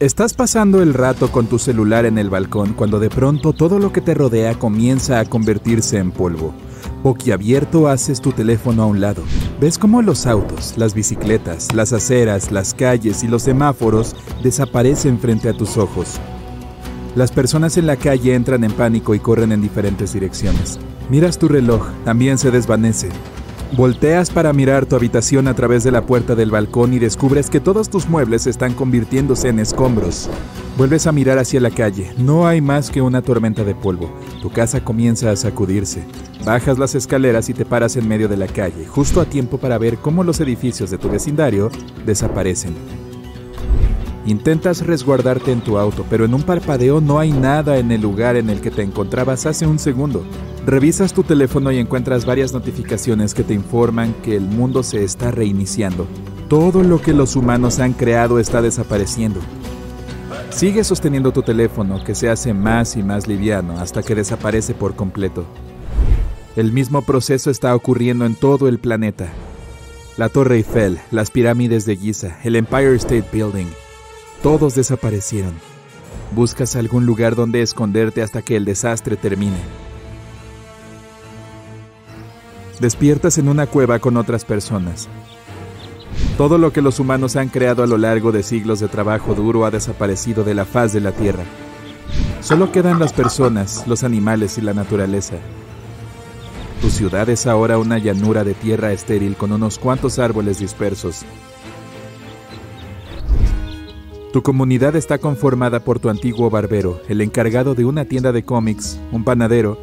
Estás pasando el rato con tu celular en el balcón cuando de pronto todo lo que te rodea comienza a convertirse en polvo. Boquiabierto haces tu teléfono a un lado. Ves cómo los autos, las bicicletas, las aceras, las calles y los semáforos desaparecen frente a tus ojos. Las personas en la calle entran en pánico y corren en diferentes direcciones. Miras tu reloj, también se desvanece. Volteas para mirar tu habitación a través de la puerta del balcón y descubres que todos tus muebles están convirtiéndose en escombros. Vuelves a mirar hacia la calle. No hay más que una tormenta de polvo. Tu casa comienza a sacudirse. Bajas las escaleras y te paras en medio de la calle, justo a tiempo para ver cómo los edificios de tu vecindario desaparecen. Intentas resguardarte en tu auto, pero en un parpadeo no hay nada en el lugar en el que te encontrabas hace un segundo. Revisas tu teléfono y encuentras varias notificaciones que te informan que el mundo se está reiniciando. Todo lo que los humanos han creado está desapareciendo. Sigue sosteniendo tu teléfono que se hace más y más liviano hasta que desaparece por completo. El mismo proceso está ocurriendo en todo el planeta. La Torre Eiffel, las pirámides de Giza, el Empire State Building, todos desaparecieron. Buscas algún lugar donde esconderte hasta que el desastre termine. Despiertas en una cueva con otras personas. Todo lo que los humanos han creado a lo largo de siglos de trabajo duro ha desaparecido de la faz de la Tierra. Solo quedan las personas, los animales y la naturaleza. Tu ciudad es ahora una llanura de tierra estéril con unos cuantos árboles dispersos. Tu comunidad está conformada por tu antiguo barbero, el encargado de una tienda de cómics, un panadero.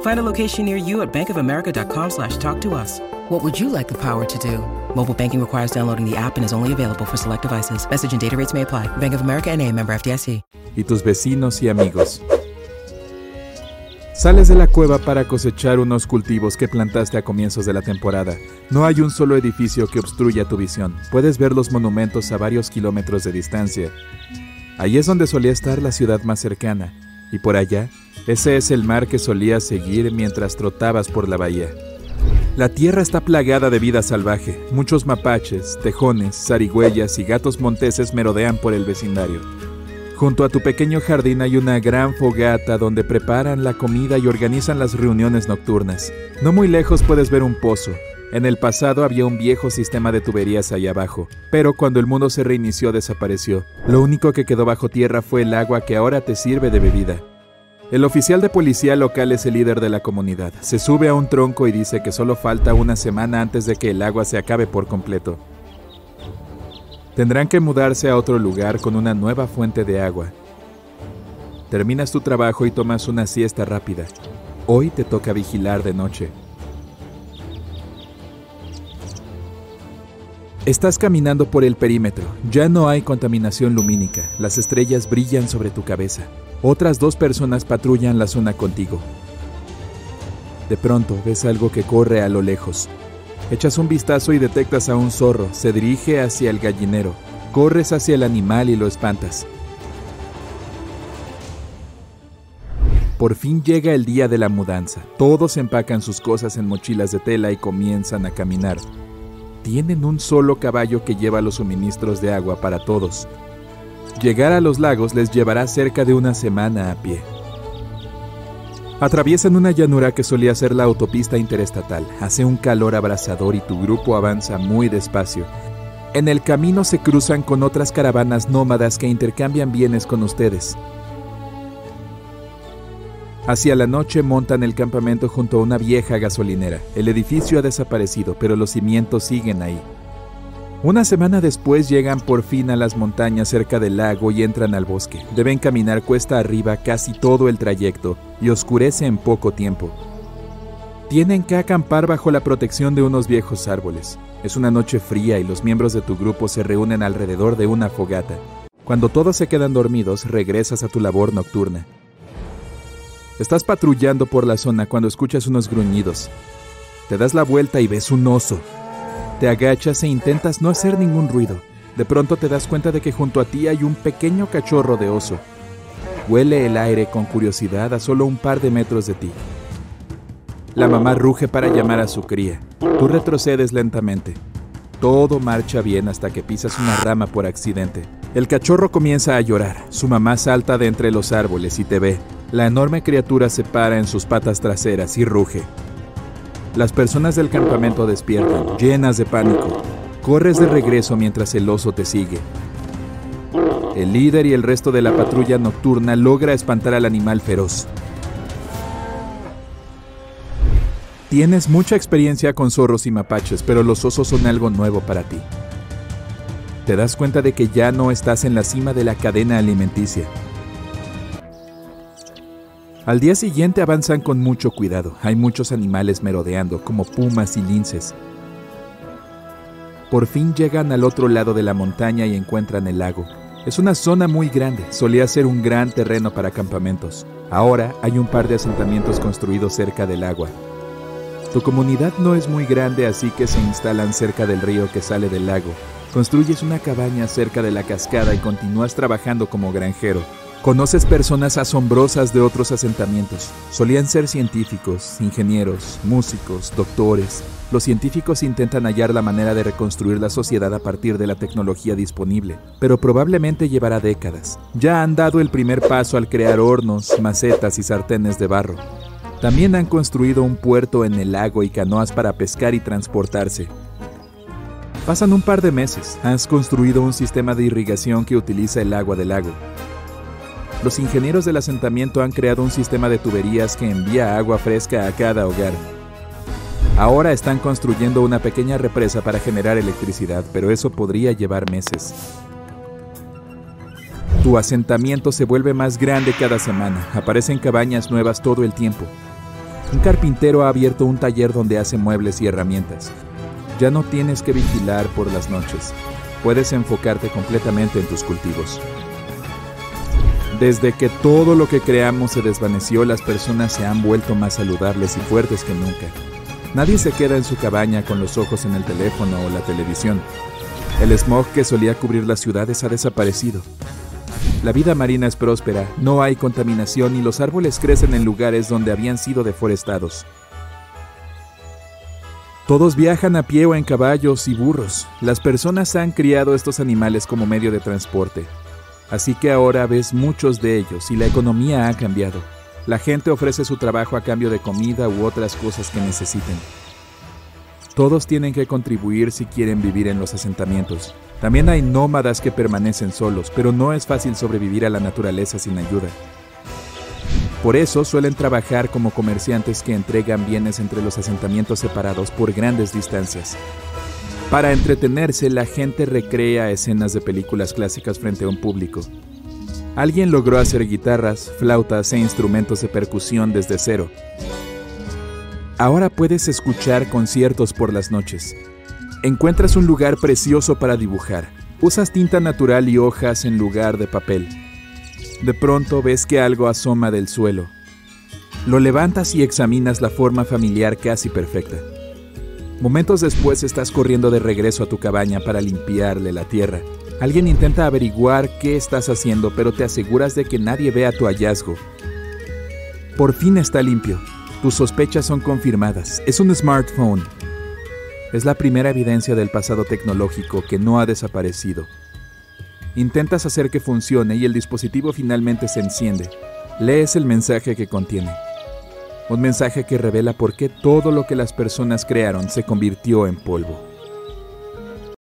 Find a location near you at bankofamerica.com slash talk to us. What would you like the power to do? Mobile banking requires downloading the app and is only available for select devices. Message and data rates may apply. Bank of America and a member FDIC. Y tus vecinos y amigos. Sales de la cueva para cosechar unos cultivos que plantaste a comienzos de la temporada. No hay un solo edificio que obstruya tu visión. Puedes ver los monumentos a varios kilómetros de distancia. Ahí es donde solía estar la ciudad más cercana. Y por allá, ese es el mar que solías seguir mientras trotabas por la bahía. La tierra está plagada de vida salvaje. Muchos mapaches, tejones, zarigüeyas y gatos monteses merodean por el vecindario. Junto a tu pequeño jardín hay una gran fogata donde preparan la comida y organizan las reuniones nocturnas. No muy lejos puedes ver un pozo. En el pasado había un viejo sistema de tuberías ahí abajo, pero cuando el mundo se reinició desapareció. Lo único que quedó bajo tierra fue el agua que ahora te sirve de bebida. El oficial de policía local es el líder de la comunidad. Se sube a un tronco y dice que solo falta una semana antes de que el agua se acabe por completo. Tendrán que mudarse a otro lugar con una nueva fuente de agua. Terminas tu trabajo y tomas una siesta rápida. Hoy te toca vigilar de noche. Estás caminando por el perímetro. Ya no hay contaminación lumínica. Las estrellas brillan sobre tu cabeza. Otras dos personas patrullan la zona contigo. De pronto ves algo que corre a lo lejos. Echas un vistazo y detectas a un zorro. Se dirige hacia el gallinero. Corres hacia el animal y lo espantas. Por fin llega el día de la mudanza. Todos empacan sus cosas en mochilas de tela y comienzan a caminar. Tienen un solo caballo que lleva los suministros de agua para todos. Llegar a los lagos les llevará cerca de una semana a pie. Atraviesan una llanura que solía ser la autopista interestatal. Hace un calor abrasador y tu grupo avanza muy despacio. En el camino se cruzan con otras caravanas nómadas que intercambian bienes con ustedes. Hacia la noche montan el campamento junto a una vieja gasolinera. El edificio ha desaparecido, pero los cimientos siguen ahí. Una semana después llegan por fin a las montañas cerca del lago y entran al bosque. Deben caminar cuesta arriba casi todo el trayecto y oscurece en poco tiempo. Tienen que acampar bajo la protección de unos viejos árboles. Es una noche fría y los miembros de tu grupo se reúnen alrededor de una fogata. Cuando todos se quedan dormidos, regresas a tu labor nocturna. Estás patrullando por la zona cuando escuchas unos gruñidos. Te das la vuelta y ves un oso. Te agachas e intentas no hacer ningún ruido. De pronto te das cuenta de que junto a ti hay un pequeño cachorro de oso. Huele el aire con curiosidad a solo un par de metros de ti. La mamá ruge para llamar a su cría. Tú retrocedes lentamente. Todo marcha bien hasta que pisas una rama por accidente. El cachorro comienza a llorar. Su mamá salta de entre los árboles y te ve. La enorme criatura se para en sus patas traseras y ruge. Las personas del campamento despiertan, llenas de pánico. Corres de regreso mientras el oso te sigue. El líder y el resto de la patrulla nocturna logra espantar al animal feroz. Tienes mucha experiencia con zorros y mapaches, pero los osos son algo nuevo para ti. Te das cuenta de que ya no estás en la cima de la cadena alimenticia. Al día siguiente avanzan con mucho cuidado. Hay muchos animales merodeando, como pumas y linces. Por fin llegan al otro lado de la montaña y encuentran el lago. Es una zona muy grande, solía ser un gran terreno para campamentos. Ahora hay un par de asentamientos construidos cerca del agua. Tu comunidad no es muy grande, así que se instalan cerca del río que sale del lago. Construyes una cabaña cerca de la cascada y continúas trabajando como granjero. Conoces personas asombrosas de otros asentamientos. Solían ser científicos, ingenieros, músicos, doctores. Los científicos intentan hallar la manera de reconstruir la sociedad a partir de la tecnología disponible, pero probablemente llevará décadas. Ya han dado el primer paso al crear hornos, macetas y sartenes de barro. También han construido un puerto en el lago y canoas para pescar y transportarse. Pasan un par de meses. Has construido un sistema de irrigación que utiliza el agua del lago. Los ingenieros del asentamiento han creado un sistema de tuberías que envía agua fresca a cada hogar. Ahora están construyendo una pequeña represa para generar electricidad, pero eso podría llevar meses. Tu asentamiento se vuelve más grande cada semana. Aparecen cabañas nuevas todo el tiempo. Un carpintero ha abierto un taller donde hace muebles y herramientas. Ya no tienes que vigilar por las noches. Puedes enfocarte completamente en tus cultivos. Desde que todo lo que creamos se desvaneció, las personas se han vuelto más saludables y fuertes que nunca. Nadie se queda en su cabaña con los ojos en el teléfono o la televisión. El smog que solía cubrir las ciudades ha desaparecido. La vida marina es próspera, no hay contaminación y los árboles crecen en lugares donde habían sido deforestados. Todos viajan a pie o en caballos y burros. Las personas han criado estos animales como medio de transporte. Así que ahora ves muchos de ellos y la economía ha cambiado. La gente ofrece su trabajo a cambio de comida u otras cosas que necesiten. Todos tienen que contribuir si quieren vivir en los asentamientos. También hay nómadas que permanecen solos, pero no es fácil sobrevivir a la naturaleza sin ayuda. Por eso suelen trabajar como comerciantes que entregan bienes entre los asentamientos separados por grandes distancias. Para entretenerse, la gente recrea escenas de películas clásicas frente a un público. Alguien logró hacer guitarras, flautas e instrumentos de percusión desde cero. Ahora puedes escuchar conciertos por las noches. Encuentras un lugar precioso para dibujar. Usas tinta natural y hojas en lugar de papel. De pronto ves que algo asoma del suelo. Lo levantas y examinas la forma familiar casi perfecta. Momentos después estás corriendo de regreso a tu cabaña para limpiarle la tierra. Alguien intenta averiguar qué estás haciendo, pero te aseguras de que nadie vea tu hallazgo. Por fin está limpio. Tus sospechas son confirmadas. Es un smartphone. Es la primera evidencia del pasado tecnológico que no ha desaparecido. Intentas hacer que funcione y el dispositivo finalmente se enciende. Lees el mensaje que contiene. Un mensaje que revela por qué todo lo que las personas crearon se convirtió en polvo.